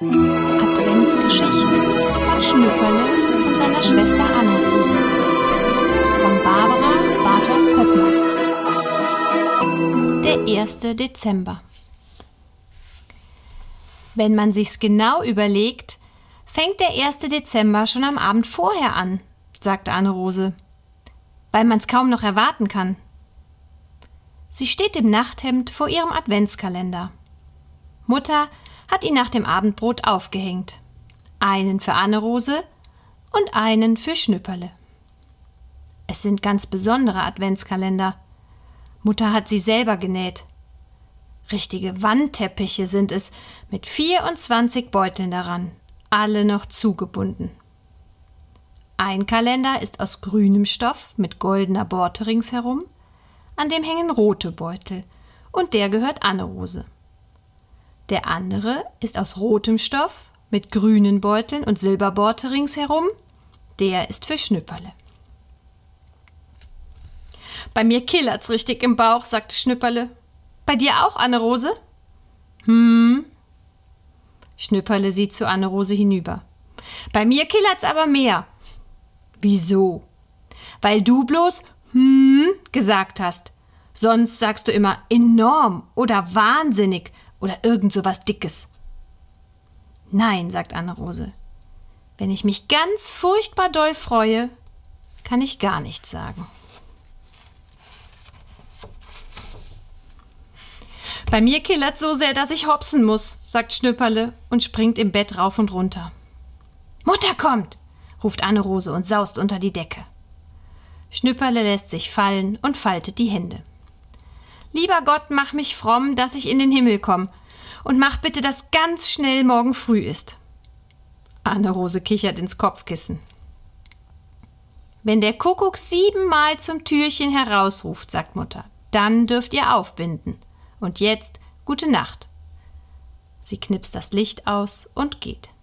Adventsgeschichten von Schnüpperle und seiner Schwester Anne-Rose. Von Barbara Bartos Höppner. Der 1. Dezember. Wenn man sich's genau überlegt, fängt der 1. Dezember schon am Abend vorher an, sagte Anne-Rose, weil man's kaum noch erwarten kann. Sie steht im Nachthemd vor ihrem Adventskalender. Mutter hat ihn nach dem Abendbrot aufgehängt. Einen für Anne-Rose und einen für Schnüpperle. Es sind ganz besondere Adventskalender. Mutter hat sie selber genäht. Richtige Wandteppiche sind es, mit 24 Beuteln daran, alle noch zugebunden. Ein Kalender ist aus grünem Stoff mit goldener Borte ringsherum, an dem hängen rote Beutel, und der gehört Anne-Rose. Der andere ist aus rotem Stoff mit grünen Beuteln und Silberborte ringsherum. Der ist für Schnüpperle. Bei mir killert's richtig im Bauch, sagte Schnüpperle. Bei dir auch, Anne-Rose? Hm. Schnüpperle sieht zu Anne-Rose hinüber. Bei mir killert's aber mehr. Wieso? Weil du bloß hm gesagt hast. Sonst sagst du immer enorm oder wahnsinnig oder irgend so was Dickes. Nein, sagt Anne-Rose. Wenn ich mich ganz furchtbar doll freue, kann ich gar nichts sagen. Bei mir killert so sehr, dass ich hopsen muss, sagt Schnüpperle und springt im Bett rauf und runter. Mutter kommt, ruft Anne-Rose und saust unter die Decke. Schnüpperle lässt sich fallen und faltet die Hände. Lieber Gott, mach mich fromm, dass ich in den Himmel komme. Und mach bitte, dass ganz schnell morgen früh ist. Anne-Rose kichert ins Kopfkissen. Wenn der Kuckuck siebenmal zum Türchen herausruft, sagt Mutter, dann dürft ihr aufbinden. Und jetzt gute Nacht. Sie knipst das Licht aus und geht.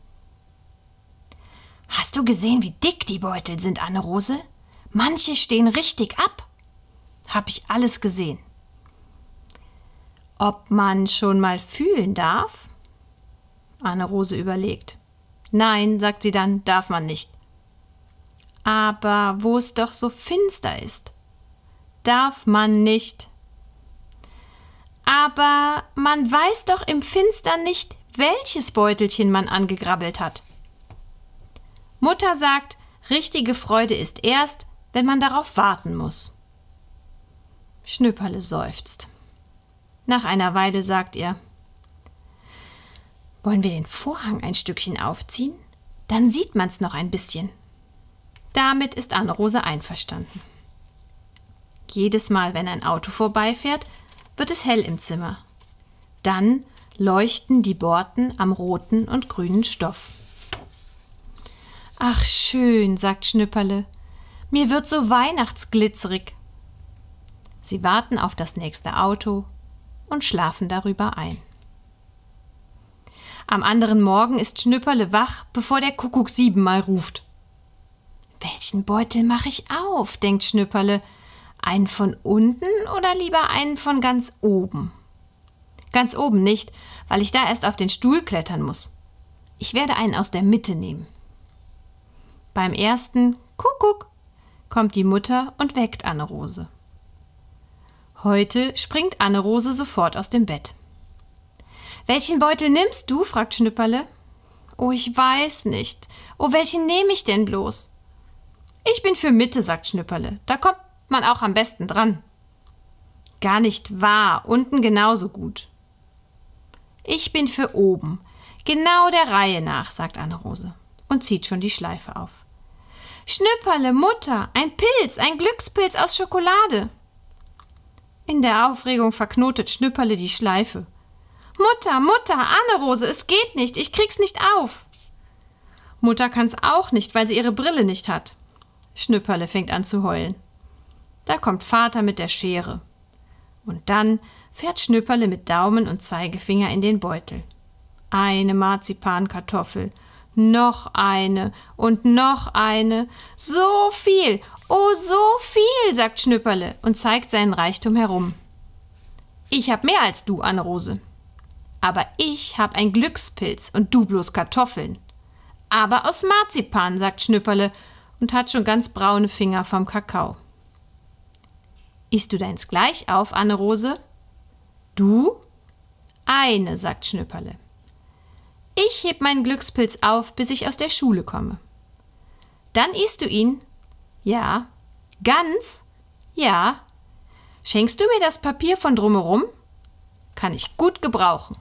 Hast du gesehen, wie dick die Beutel sind, Anne-Rose? Manche stehen richtig ab. Hab ich alles gesehen. Ob man schon mal fühlen darf? Anne-Rose überlegt. Nein, sagt sie dann, darf man nicht. Aber wo es doch so finster ist, darf man nicht. Aber man weiß doch im Finstern nicht, welches Beutelchen man angegrabbelt hat. Mutter sagt, richtige Freude ist erst, wenn man darauf warten muss. Schnüpperle seufzt. Nach einer Weile sagt er Wollen wir den Vorhang ein Stückchen aufziehen? Dann sieht man's noch ein bisschen. Damit ist Anne-Rose einverstanden. Jedes Mal, wenn ein Auto vorbeifährt, wird es hell im Zimmer. Dann leuchten die Borten am roten und grünen Stoff. Ach schön, sagt Schnüpperle, mir wird so weihnachtsglitzerig. Sie warten auf das nächste Auto und schlafen darüber ein. Am anderen Morgen ist Schnüpperle wach, bevor der Kuckuck siebenmal ruft. Welchen Beutel mache ich auf? denkt Schnüpperle. Einen von unten oder lieber einen von ganz oben? Ganz oben nicht, weil ich da erst auf den Stuhl klettern muss. Ich werde einen aus der Mitte nehmen. Beim ersten Kuckuck kommt die Mutter und weckt Anne-Rose. Heute springt Anne-Rose sofort aus dem Bett. Welchen Beutel nimmst du? fragt Schnüpperle. Oh, ich weiß nicht. Oh, welchen nehme ich denn bloß? Ich bin für Mitte, sagt Schnüpperle. Da kommt man auch am besten dran. Gar nicht wahr, unten genauso gut. Ich bin für oben, genau der Reihe nach, sagt Anne-Rose und zieht schon die Schleife auf. Schnüpperle, Mutter, ein Pilz, ein Glückspilz aus Schokolade. In der Aufregung verknotet Schnüpperle die Schleife. Mutter, Mutter, Anne-Rose, es geht nicht, ich krieg's nicht auf. Mutter kann's auch nicht, weil sie ihre Brille nicht hat. Schnüpperle fängt an zu heulen. Da kommt Vater mit der Schere. Und dann fährt Schnüpperle mit Daumen und Zeigefinger in den Beutel. Eine Marzipankartoffel, noch eine und noch eine. So viel, oh so viel, sagt Schnüpperle und zeigt seinen Reichtum herum. Ich hab mehr als du, Anne-Rose. Aber ich hab ein Glückspilz und du bloß Kartoffeln. Aber aus Marzipan, sagt Schnüpperle und hat schon ganz braune Finger vom Kakao. Isst du deins gleich auf, Anne-Rose? Du? Eine, sagt Schnüpperle. Ich heb meinen Glückspilz auf, bis ich aus der Schule komme. Dann isst du ihn? Ja. Ganz? Ja. Schenkst du mir das Papier von drumherum? Kann ich gut gebrauchen.